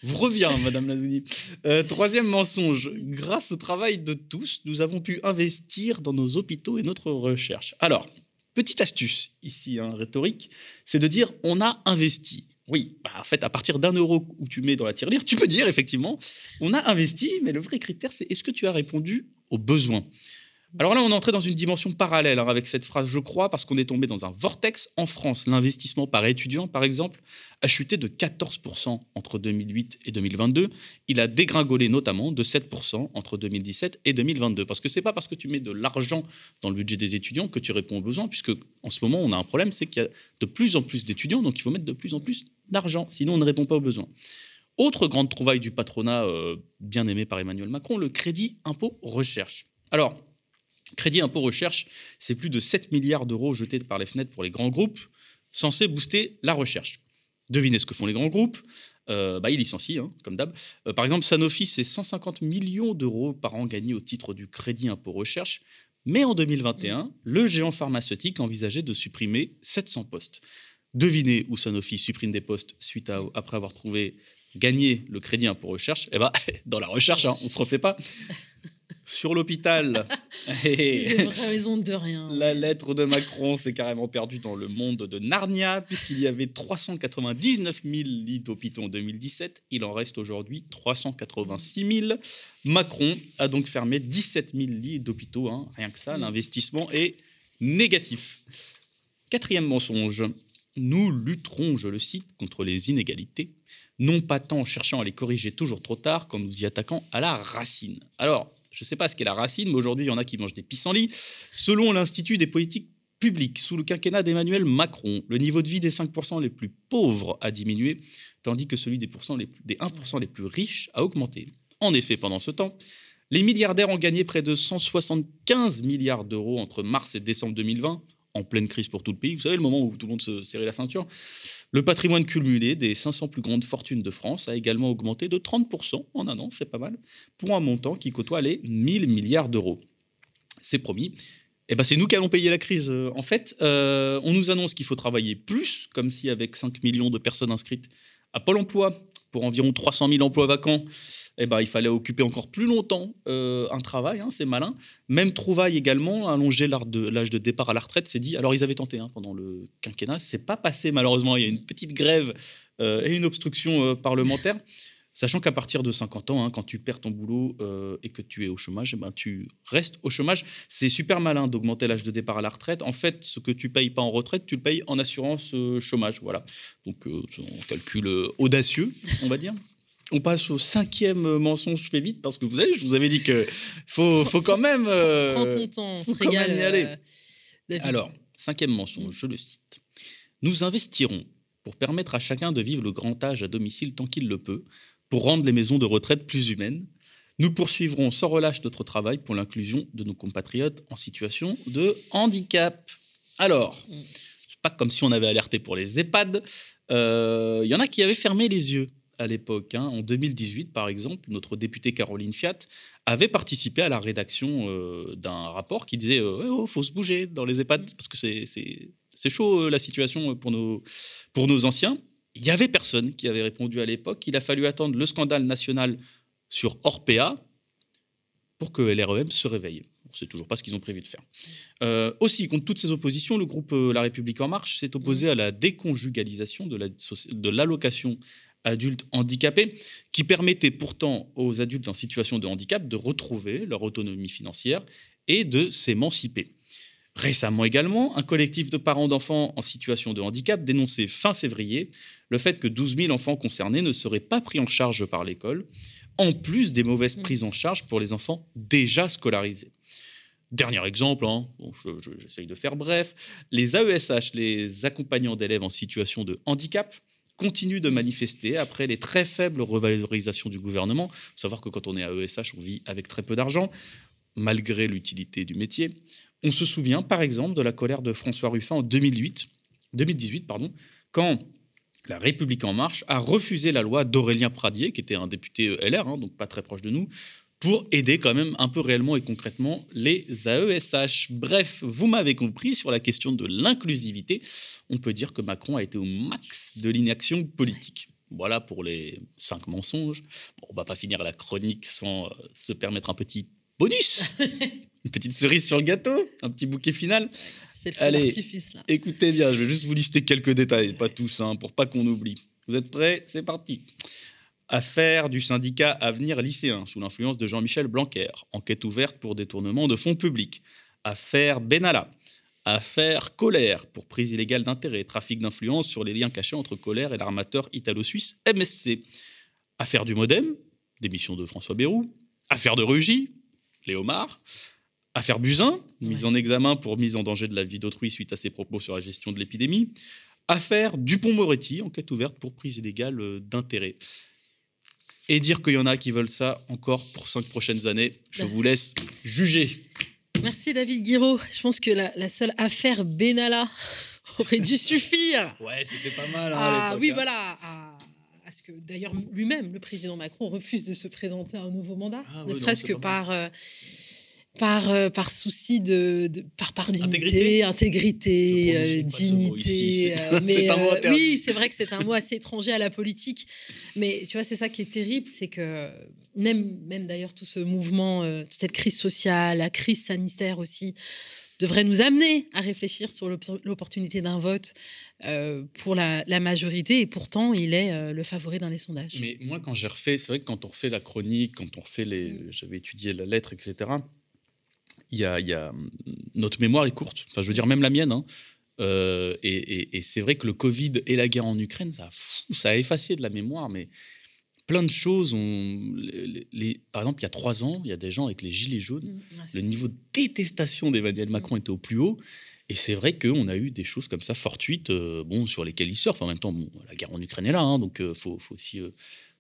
vous revient, Madame Lazouni. Euh, troisième mensonge. Grâce au travail de tous, nous avons pu investir dans nos hôpitaux et notre recherche. Alors, petite astuce ici, hein, rhétorique, c'est de dire on a investi. Oui, bah, en fait, à partir d'un euro où tu mets dans la tirelire, tu peux dire effectivement on a investi, mais le vrai critère, c'est est-ce que tu as répondu aux besoins? Alors là, on est entré dans une dimension parallèle hein, avec cette phrase, je crois, parce qu'on est tombé dans un vortex. En France, l'investissement par étudiant, par exemple, a chuté de 14% entre 2008 et 2022. Il a dégringolé notamment de 7% entre 2017 et 2022. Parce que c'est pas parce que tu mets de l'argent dans le budget des étudiants que tu réponds aux besoins, puisque en ce moment, on a un problème, c'est qu'il y a de plus en plus d'étudiants, donc il faut mettre de plus en plus d'argent, sinon on ne répond pas aux besoins. Autre grande trouvaille du patronat euh, bien aimé par Emmanuel Macron, le crédit impôt recherche. Alors, Crédit impôt recherche, c'est plus de 7 milliards d'euros jetés par les fenêtres pour les grands groupes, censés booster la recherche. Devinez ce que font les grands groupes? Euh, bah, ils licencient, hein, comme d'hab. Euh, par exemple, Sanofi, c'est 150 millions d'euros par an gagnés au titre du crédit impôt recherche. Mais en 2021, le géant pharmaceutique envisageait de supprimer 700 postes. Devinez où Sanofi supprime des postes suite à, après avoir trouvé gagné le crédit impôt recherche Eh ben, dans la recherche, hein, on ne se refait pas sur l'hôpital. C'est raison de rien. La lettre de Macron s'est carrément perdue dans le monde de Narnia, puisqu'il y avait 399 000 lits d'hôpitaux en 2017. Il en reste aujourd'hui 386 000. Macron a donc fermé 17 000 lits d'hôpitaux. Hein. Rien que ça, l'investissement est négatif. Quatrième mensonge. Nous lutterons, je le cite, contre les inégalités, non pas tant en cherchant à les corriger toujours trop tard qu'en nous y attaquant à la racine. Alors, je ne sais pas ce qu'est la racine, mais aujourd'hui, il y en a qui mangent des pissenlits. Selon l'Institut des politiques publiques, sous le quinquennat d'Emmanuel Macron, le niveau de vie des 5% les plus pauvres a diminué, tandis que celui des, des 1% les plus riches a augmenté. En effet, pendant ce temps, les milliardaires ont gagné près de 175 milliards d'euros entre mars et décembre 2020, en pleine crise pour tout le pays. Vous savez, le moment où tout le monde se serrait la ceinture. Le patrimoine cumulé des 500 plus grandes fortunes de France a également augmenté de 30% en un an, c'est pas mal, pour un montant qui côtoie les 1000 milliards d'euros. C'est promis. Eh ben, c'est nous qui allons payer la crise. En fait, euh, on nous annonce qu'il faut travailler plus, comme si avec 5 millions de personnes inscrites à Pôle emploi pour environ 300 000 emplois vacants, eh ben, il fallait occuper encore plus longtemps euh, un travail, hein, c'est malin. Même trouvaille également, allonger l'âge de, départ à la retraite, c'est dit. Alors ils avaient tenté hein, pendant le quinquennat, c'est pas passé malheureusement. Il y a une petite grève euh, et une obstruction euh, parlementaire. Sachant qu'à partir de 50 ans, hein, quand tu perds ton boulot et que tu es au chômage, eh ben, tu restes au chômage. C'est super malin d'augmenter l'âge de départ à la retraite. En fait, ce que tu payes pas en retraite, tu le payes en assurance chômage. Voilà. Donc, c'est un calcul audacieux, on va dire. On passe au cinquième mensonge, je fais vite parce que vous savez, je vous avais dit que faut, faut quand même. Euh, Prends ton temps, on se régale. Y aller. Euh, Alors, cinquième mensonge, je le cite. Nous investirons pour permettre à chacun de vivre le grand âge à domicile tant qu'il le peut, pour rendre les maisons de retraite plus humaines. Nous poursuivrons sans relâche notre travail pour l'inclusion de nos compatriotes en situation de handicap. Alors, mm. c'est pas comme si on avait alerté pour les EHPAD. Il euh, y en a qui avaient fermé les yeux à l'époque. Hein. En 2018, par exemple, notre députée Caroline Fiat avait participé à la rédaction euh, d'un rapport qui disait euh, oh, faut se bouger dans les EHPAD parce que c'est chaud euh, la situation pour nos, pour nos anciens. Il y avait personne qui avait répondu à l'époque. Il a fallu attendre le scandale national sur Orpea pour que LREM se réveille. On ne sait toujours pas ce qu'ils ont prévu de faire. aussi, contre toutes ces oppositions, le groupe La République En Marche s'est opposé à la déconjugalisation de l'allocation adultes handicapés, qui permettait pourtant aux adultes en situation de handicap de retrouver leur autonomie financière et de s'émanciper. Récemment également, un collectif de parents d'enfants en situation de handicap dénonçait fin février le fait que 12 000 enfants concernés ne seraient pas pris en charge par l'école, en plus des mauvaises mmh. prises en charge pour les enfants déjà scolarisés. Dernier exemple, hein, j'essaye de faire bref, les AESH, les accompagnants d'élèves en situation de handicap, continue de manifester après les très faibles revalorisations du gouvernement. Il faut savoir que quand on est à ESH, on vit avec très peu d'argent, malgré l'utilité du métier. On se souvient, par exemple, de la colère de François Ruffin en 2008, 2018, pardon, quand la République en marche a refusé la loi d'Aurélien Pradier, qui était un député LR, hein, donc pas très proche de nous, pour aider quand même un peu réellement et concrètement les AESH. Bref, vous m'avez compris sur la question de l'inclusivité. On peut dire que Macron a été au max de l'inaction politique. Voilà pour les cinq mensonges. Bon, on va pas finir la chronique sans euh, se permettre un petit bonus, une petite cerise sur le gâteau, un petit bouquet final. C'est le Allez, là. Écoutez bien, je vais juste vous lister quelques détails, pas tous, hein, pour pas qu'on oublie. Vous êtes prêts? C'est parti. Affaire du syndicat Avenir lycéen sous l'influence de Jean-Michel Blanquer. Enquête ouverte pour détournement de fonds publics. Affaire Benalla. Affaire Colère pour prise illégale d'intérêt, trafic d'influence sur les liens cachés entre Colère et l'armateur italo-suisse MSC. Affaire du Modem, démission de François Bayrou. Affaire de Rugy, Léomar. Affaire Buzyn, mise en examen pour mise en danger de la vie d'autrui suite à ses propos sur la gestion de l'épidémie. Affaire Dupont-Moretti, enquête ouverte pour prise illégale euh, d'intérêt. Et dire qu'il y en a qui veulent ça encore pour cinq prochaines années, je vous laisse juger. Merci David Guiraud. Je pense que la, seule affaire Benalla aurait dû suffire. Ouais, c'était pas mal. Hein, ah, oui, hein. voilà. À, ce que d'ailleurs lui-même, le président Macron, refuse de se présenter à un nouveau mandat, ah ne serait-ce que par. Euh, par, euh, par souci de, par, par dignité, intégrité, euh, dignité. mais oui, c'est vrai que c'est un mot assez étranger à la politique. Mais tu vois, c'est ça qui est terrible, c'est que même, même d'ailleurs tout ce mouvement, euh, toute cette crise sociale, la crise sanitaire aussi, devrait nous amener à réfléchir sur l'opportunité d'un vote euh, pour la, majorité. Et pourtant, il est euh, le favori dans les sondages. Mais moi, quand j'ai refait, c'est vrai que quand on refait la chronique, quand on refait les. Mm. J'avais étudié la lettre, etc. Y a, y a, notre mémoire est courte. Enfin, je veux dire, même la mienne. Hein. et, et c'est vrai que le Covid et la guerre en Ukraine, ça ça a effacé de la mémoire, mais plein de choses. On, les, par exemple, il y a trois ans, il y a des gens avec les gilets jaunes. Mmh, le niveau de détestation d'Emmanuel mmh. Macron était au plus haut. Et c'est vrai qu'on a eu des choses comme ça fortuites, euh, bon, sur lesquelles il surfe. En même temps, bon, la guerre en Ukraine est là, hein, donc il euh, faut, faut, aussi euh,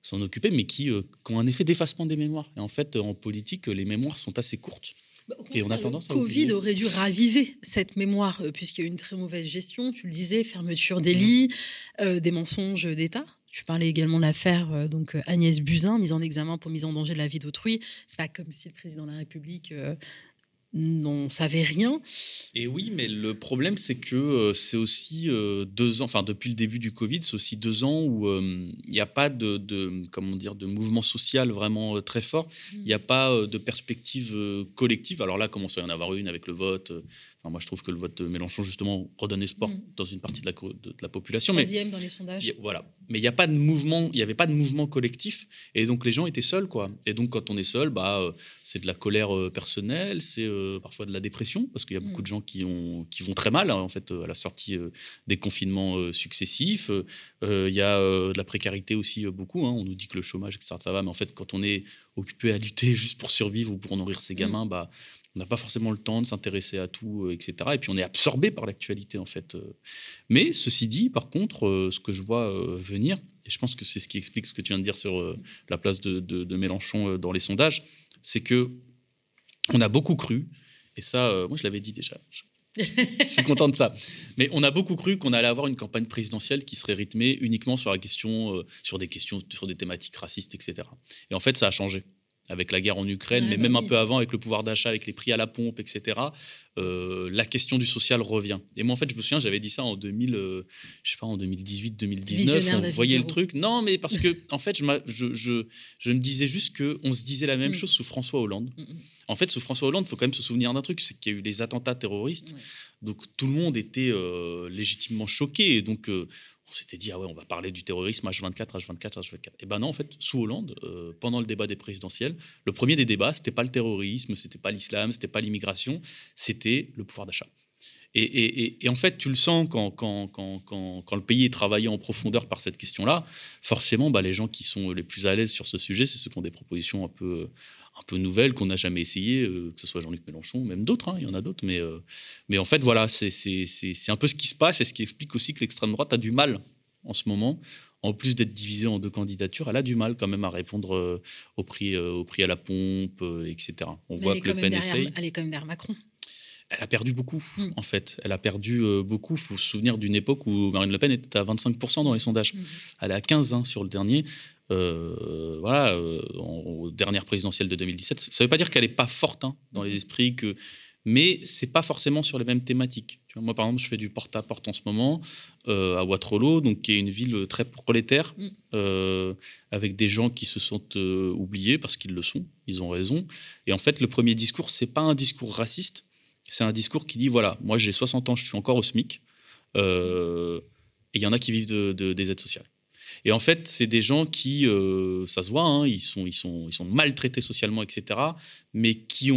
s'en occuper, mais qui, qui, ont un effet d'effacement des mémoires. Et en fait, en politique, les mémoires sont assez courtes. Bah, et on a tendance le Covid aurait dû raviver cette mémoire, puisqu'il y a eu une très mauvaise gestion, tu le disais, fermeture des mmh. lits, des mensonges d'État. Tu parlais également de l'affaire euh, donc euh, Agnès Buzyn, mise en examen pour mise en danger de la vie d'autrui. C'est pas comme si le président de la République euh, n'en savait rien. Et oui, mais le problème, c'est que c'est aussi deux ans, enfin depuis le début du Covid, c'est aussi deux ans où il n'y a pas de, comment dire, de mouvement social vraiment très fort. Il n'y a mmh. pas de perspective collective. Alors là, commence à y en avoir une avec le vote moi, je trouve que le vote de Mélenchon, justement, redonne espoir mm. dans une partie de la, de, la population. Troisième mais, dans les sondages. voilà. Mais il n'y a pas de mouvement, il n'y avait pas de mouvement collectif. Et donc, les gens étaient seuls, quoi. Et donc, quand on est seul, bah, euh, c'est de la colère euh, personnelle, c'est euh, parfois de la dépression, parce qu'il y a beaucoup mm. de gens qui, ont, qui vont très mal, hein, en fait, à la sortie des confinements successifs. Il y a de la précarité aussi, beaucoup. Hein. On nous dit que le chômage, etc., ça va. Mais en fait, quand on est occupé à lutter juste pour survivre ou pour nourrir ses mm. gamins, bah, on n'a pas forcément le temps de s'intéresser à tout, euh, etc. Et puis on est absorbé par l'actualité, en fait. Euh. Mais ceci dit, par contre, euh, ce que je vois venir, et je pense que c'est ce qui explique ce que tu viens de dire sur la place de, Mélenchon dans les sondages, c'est que on a beaucoup cru, et ça, moi je l'avais dit déjà. Je suis content de ça. Mais on a beaucoup cru qu'on allait avoir une campagne présidentielle qui serait rythmée uniquement sur la question, sur des questions, sur des thématiques racistes, etc. Et en fait, ça a changé avec la guerre en Ukraine, mais bah même un peu avant avec le pouvoir d'achat, avec les prix à la pompe, etc. Euh, la question du social revient. Et moi, en fait, je me souviens, j'avais dit ça en 2000, euh, je sais pas, en 2018, 2019. On voyait le truc. Non, mais parce que, en fait, je, je, je, me disais juste que on se disait la même mm. chose sous François Hollande. Mm, mm. En fait, sous François Hollande, il faut quand même se souvenir d'un truc, c'est qu'il y a eu des attentats terroristes. Donc tout le monde était euh, légitimement choqué. Et donc on s'était dit, ah ouais, on va parler du terrorisme H24, H24, H24. Et ben non, en fait, sous Hollande, euh, pendant le débat des présidentielles, le premier des débats, c'était pas le terrorisme, c'était pas l'islam, c'était pas l'immigration, c'était le pouvoir d'achat. Et, en fait, tu le sens quand, quand, quand, quand, le pays est travaillé en profondeur par cette question-là, forcément, bah, les gens qui sont les plus à l'aise sur ce sujet, c'est ceux qui ont des propositions un peu, un peu nouvelles qu'on n'a jamais essayées, euh, que ce soit Jean-Luc Mélenchon, même d'autres, hein, il y en a d'autres. Mais, euh, mais en fait, voilà, c'est un peu ce qui se passe et ce qui explique aussi que l'extrême droite a du mal en ce moment. En plus d'être divisée en deux candidatures, elle a du mal quand même à répondre euh, au, prix, au prix à la pompe, etc. On voit que Le Pen essaye. Elle est quand même derrière Macron elle a perdu beaucoup, mm. en fait. Elle a perdu beaucoup. Il faut se souvenir d'une époque où Marine Le Pen était à 25% dans les sondages. Mm. Elle est à 15 hein, sur le dernier. Euh, voilà, euh, aux dernières présidentielles de 2017. Ça ne veut pas dire qu'elle n'est pas forte hein, dans les esprits, que, mais c'est pas forcément sur les mêmes thématiques. moi, par exemple, je fais du porte-à-porte en ce moment euh, à Waterloo, donc qui est une ville très prolétaire, mm. avec des gens qui se sont oubliés parce qu'ils le sont, ils ont raison. Et en fait, le premier discours, c'est pas un discours raciste, c'est un discours qui dit voilà, moi j'ai 60 ans, je suis encore au SMIC, et il y en a qui vivent de, des aides sociales. Et en fait, c'est des gens qui, euh, ça se voit, hein, ils, sont, ils, sont, ils sont maltraités socialement, etc., mais qui ont,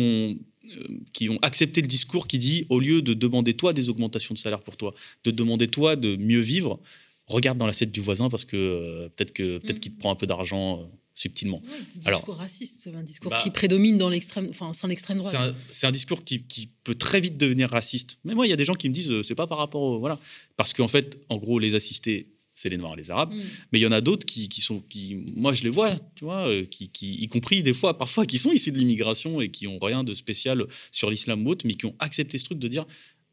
euh, qui ont accepté le discours qui dit, au lieu de demander toi des augmentations de salaire pour toi, de demander toi de mieux vivre, regarde dans l'assiette du voisin parce que euh, peut-être que peut-être Mm. qu'il te prend un peu d'argent euh, subtilement. Ouais, un discours Alors- raciste, c'est un discours Bah, qui prédomine dans l'extrême, enfin, sans l'extrême droite. C'est un, discours qui, qui peut très vite devenir raciste. Mais moi, il y a des gens qui me disent, euh, c'est pas par rapport au. Voilà. Parce qu'en fait, en gros, les assistés, c'est les Noirs et les Arabes. Mm. Mais il y en a d'autres qui, qui sont. Qui, moi, je les vois, tu vois, euh, qui, qui, y compris des fois, parfois, qui sont issus de l'immigration et qui ont rien de spécial sur l'islam ou autre, mais qui ont accepté ce truc de dire.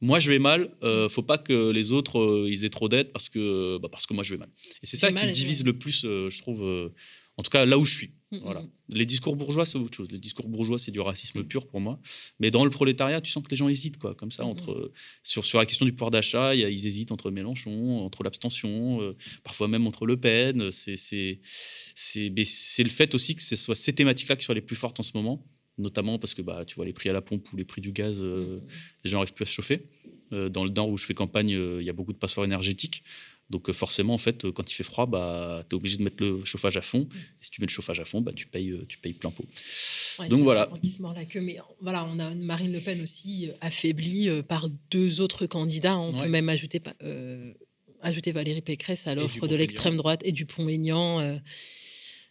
Moi, je vais mal. euh, faut pas que les autres euh, ils aient trop d'aide parce que bah, parce que moi je vais mal. Et c'est ça qui divise le plus, euh, je trouve. en tout cas, là où je suis. Mm, Voilà. mm. Les discours bourgeois, c'est autre chose. Les discours bourgeois, c'est du racisme pur pour moi. Mais dans le prolétariat, tu sens que les gens hésitent, quoi. Comme ça, entre, euh, sur, sur la question du pouvoir d'achat, ils hésitent entre Mélenchon, entre l'abstention, euh, parfois même entre Le Pen. C'est, le fait aussi que ce soit ces thématiques-là qui soient les plus fortes en ce moment, notamment parce que bah, tu vois les prix à la pompe ou les prix du gaz, euh, Mm. les gens n'arrivent plus à se chauffer. Euh, dans le Nord où je fais campagne, il y a beaucoup de passoires énergétiques. Donc euh, forcément, en fait, euh, quand il fait froid, bah, tu es obligé de mettre le chauffage à fond. Et si tu mets le chauffage à fond, bah, tu, payes, euh, tu payes plein pot. Ouais, Donc voilà. Mais voilà, on a une Marine Le Pen aussi affaiblie par deux autres candidats. On Ouais. peut même ajouter, euh, ajouter Valérie Pécresse à l'offre de l'extrême droite et Dupont-Aignan. euh,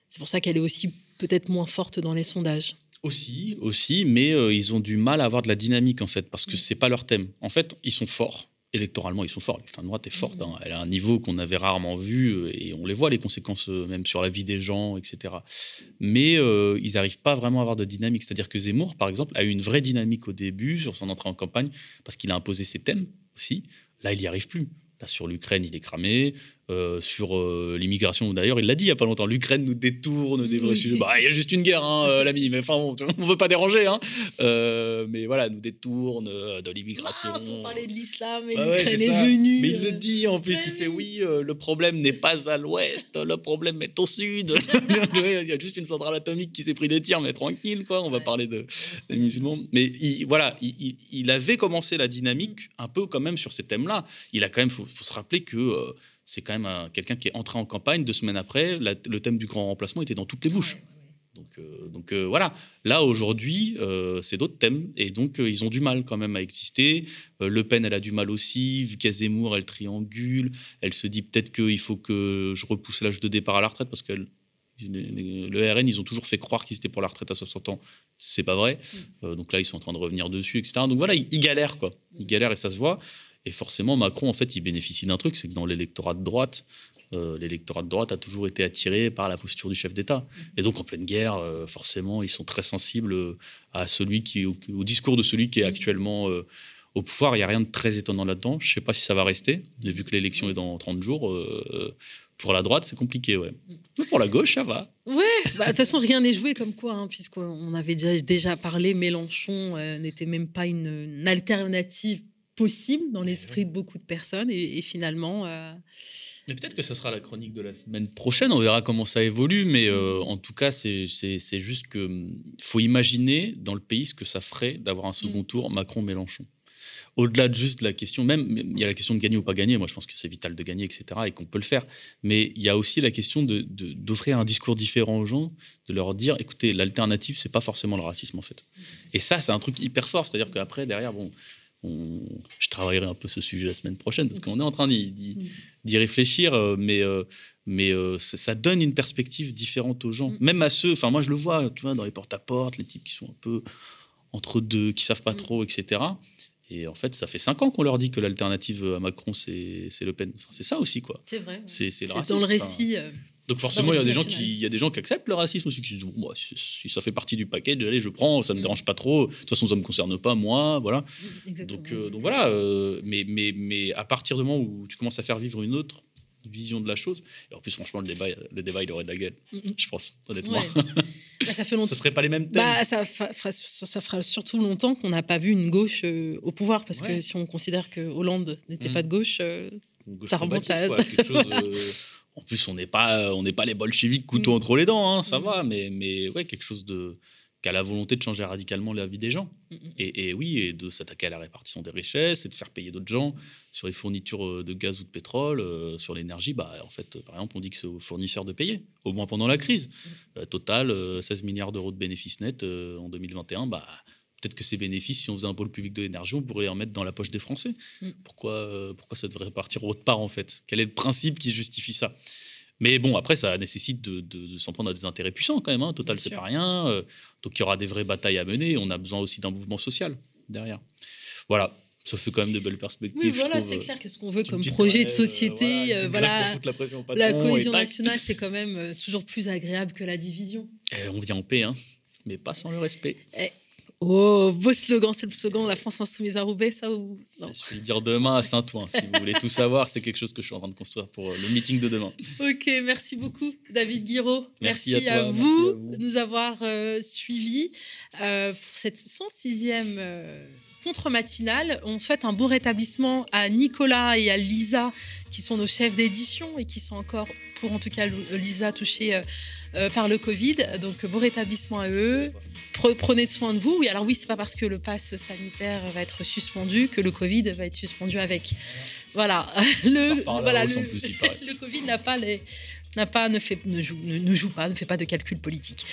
c'est pour ça qu'elle est aussi peut-être moins forte dans les sondages. Aussi, aussi, mais euh, ils ont du mal à avoir de la dynamique en fait, parce que Mm. c'est pas leur thème. En fait, ils sont forts. Électoralement, ils sont forts. L'extrême droite est forte. Mm. hein. Elle a un niveau qu'on avait rarement vu euh, et on les voit les conséquences euh, même sur la vie des gens, etc. Mais euh, ils n'arrivent pas vraiment à avoir de dynamique. C'est-à-dire que Zemmour, par exemple, a eu une vraie dynamique au début sur son entrée en campagne parce qu'il a imposé ses thèmes aussi. Là, il n'y arrive plus. Là, sur l'Ukraine, il est cramé. Euh, sur euh, l'immigration, d'ailleurs, il l'a dit il n'y a pas longtemps. L'Ukraine nous détourne des vrais sujets. Bah, il y a juste une guerre, hein, euh, l'ami. Mais enfin, bon, on ne veut pas déranger. Hein. Euh, mais voilà, nous détourne de l'immigration. Ah, on parlait de l'islam et Ah l'Ukraine est venue. Mais il le dit en plus, mais il fait oui. le problème n'est pas à l'ouest, le problème est au sud. il y a juste une centrale atomique qui s'est pris des tirs, mais tranquille, quoi. On va Ouais. parler de, des musulmans. Mais il, voilà, il, il- il avait commencé la dynamique un peu quand même sur ces thèmes-là. Il a quand même, faut, faut se rappeler que c'est quand même un- quelqu'un qui est entré en campagne deux semaines après. la- le thème du grand remplacement était dans toutes les bouches. Donc, euh, donc euh, voilà, là aujourd'hui, euh, c'est d'autres thèmes et donc ils ont du mal quand même à exister. Le Pen, elle a du mal aussi, Zemmour, elle triangule. Elle se dit peut-être qu'il faut que je repousse l'âge de départ à la retraite parce que le RN, ils ont toujours fait croire qu'ils étaient pour la retraite à 60 ans. C'est pas vrai. Euh, donc là, ils sont en train de revenir dessus, etc. Donc voilà, ils, ils galèrent quoi. Ils galèrent et ça se voit. Et forcément, Macron, en fait, il bénéficie d'un truc, c'est que dans l'électorat de droite, euh, l'électorat de droite a toujours été attiré par la posture du chef d'État. Et donc, en pleine guerre, euh, forcément, ils sont très sensibles euh, à celui qui, au, au discours de celui qui est actuellement euh, au pouvoir. Il n'y a rien de très étonnant là-dedans. Je ne sais pas si ça va rester, mais vu que l'élection est dans 30 jours. pour la droite, c'est compliqué, ouais. Mais pour la gauche, ça va. Ouais, bah, de toute façon, rien n'est joué comme quoi, hein, puisqu'on avait déjà, déjà parlé, Mélenchon euh, n'était même pas une, une alternative possible dans l'esprit de beaucoup de personnes. Et, et finalement, euh, Mais peut-être que ce sera la chronique de la semaine prochaine. On verra comment ça évolue. Mais euh, en tout cas, c'est juste que hum, faut imaginer dans le pays ce que ça ferait d'avoir un second tour Macron-Mélenchon. Au-delà de juste la question, même il y a la question de gagner ou pas gagner. Moi, je pense que c'est vital de gagner, etc. Et qu'on peut le faire. Mais il y a aussi la question de- de- d'offrir un discours différent aux gens, de leur dire, écoutez, l'alternative, c'est pas forcément le racisme en fait. Et ça, c'est un truc hyper fort. C'est-à-dire qu'après, derrière, bon, on- je travaillerai un peu ce sujet la semaine prochaine parce qu'on est en train d'y Mm. réfléchir, euh, mais, euh, mais euh, ça, ça donne une perspective différente aux gens, Mm. même à ceux, enfin moi je le vois, tu vois, dans les porte-à-porte, les types qui sont un peu entre deux, qui savent pas Mm. trop, etc. Et en fait, ça fait cinq ans qu'on leur dit que l'alternative à Macron, c'est Le Pen. Enfin, c'est ça aussi, quoi. c'est vrai. C'est dans le récit. Donc forcément, il y a des gens qui, il y a des gens qui acceptent le racisme aussi, qui se disent bah, si, ça fait partie du package, allez, je prends, ça me dérange pas trop. De toute façon, ça me concerne pas moi, voilà. exactement. Donc, euh, donc voilà, euh, mais, mais, mais à partir du moment où tu commences à faire vivre une autre vision de la chose, et en plus, franchement, le débat, le débat il aurait de la gueule, Mm, mm. je pense, honnêtement. Ouais. Bah, ça fait longtemps. ça serait pas les mêmes thèmes. Bah, ça, fera, ça ça fera surtout longtemps qu'on n'a pas vu une gauche euh, au pouvoir, parce que si on considère que Hollande n'était Mm. pas de gauche, ça remonte à- quoi, quelque chose, euh, en plus, on n'est pas, on n'est pas les bolcheviks couteau Mm. entre les dents, hein, ça Mm. va, mais, mais ouais, quelque chose de qu'à la volonté de changer radicalement la vie des gens. Mm, mm. Et, et oui, et de s'attaquer à la répartition des richesses et de faire payer d'autres gens sur les fournitures euh, de gaz ou de pétrole, euh, sur l'énergie. Bah, en fait, euh, par exemple, on dit que c'est aux fournisseurs de payer, au moins pendant la crise. Euh, total, euh, 16 milliards d'euros de bénéfices nets euh, en 2021. Bah, Peut-être que ces bénéfices, si on faisait un pôle public de l'énergie, on pourrait les remettre dans la poche des Français. Mm. Pourquoi, euh, pourquoi ça devrait partir autre part, en fait? Quel est le principe qui justifie ça? Mais bon, après, ça nécessite de, de- de s'en prendre à des intérêts puissants quand même. hein. Total, c'est pas rien. Euh, donc, il y aura des vraies batailles à mener. On a besoin aussi d'un mouvement social derrière. Voilà, ça fait quand même de belles perspectives. Oui, voilà, c'est clair. Qu'est-ce qu'on veut comme projet de société euh, voilà, euh, la, la cohésion nationale, c'est quand même euh, toujours plus agréable que la division. Eh, on vient en paix, hein, mais pas sans le respect. Oh, beau slogan, c'est le slogan de la France Insoumise à Roubaix, ça ou non Je vais le dire demain à Saint-Ouen. Si vous voulez tout savoir, c'est quelque chose que je suis en train de construire pour euh, le meeting de demain. Ok, merci beaucoup, David Guiraud. Merci Merci, à à, toi, merci vous à vous. de nous avoir euh, suivis euh, pour cette 106e euh, contre-matinale. On souhaite un bon rétablissement à Nicolas et à Lisa, qui sont nos chefs d'édition et qui sont encore, pour en tout cas Lisa, touchés euh, euh, par le Covid. Donc, bon rétablissement à eux. Pre- prenez soin de vous. Oui, alors oui, c'est pas parce que le pass sanitaire va être suspendu que le Covid va être suspendu avec. Voilà. Le, voilà, plus, Covid n'a pas les n'a pas ne fait ne joue ne, ne joue pas ne fait pas de calcul politique.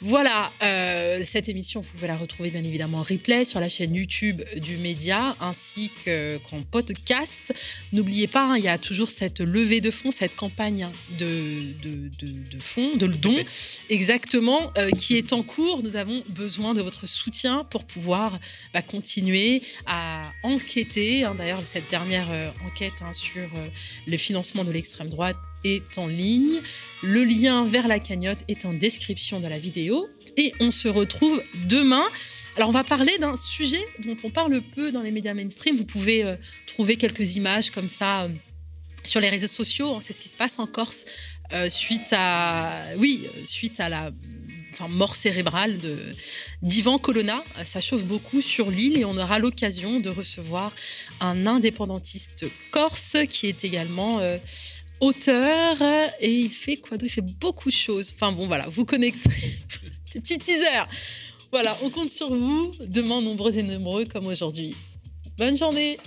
Voilà, euh, cette émission, vous pouvez la retrouver bien évidemment en replay sur la chaîne YouTube du média ainsi que- qu'en podcast. N'oubliez pas, hein, il y a toujours cette levée de fonds, cette campagne de, de, de- de fonds, de dons, exactement, euh, qui est en cours. Nous avons besoin de votre soutien pour pouvoir bah, continuer à enquêter. hein. D'ailleurs, cette dernière euh, enquête hein, sur le financement de l'extrême droite est en ligne. Le lien vers la cagnotte est en description de la vidéo. Et on se retrouve demain. Alors, on va parler d'un sujet dont on parle peu dans les médias mainstream. Vous pouvez euh, trouver quelques images comme ça euh, sur les réseaux sociaux. C'est ce qui se passe en Corse euh, suite à, oui, suite à la mort cérébrale de d'Ivan Colonna. Ça chauffe beaucoup sur l'île et on aura l'occasion de recevoir un indépendantiste corse qui est également auteur et il fait quoi d'autre? Il fait beaucoup de choses. Enfin bon, voilà, vous connectez. Ces petits teasers. Voilà, on compte sur vous, demain nombreux et nombreux comme aujourd'hui. Bonne journée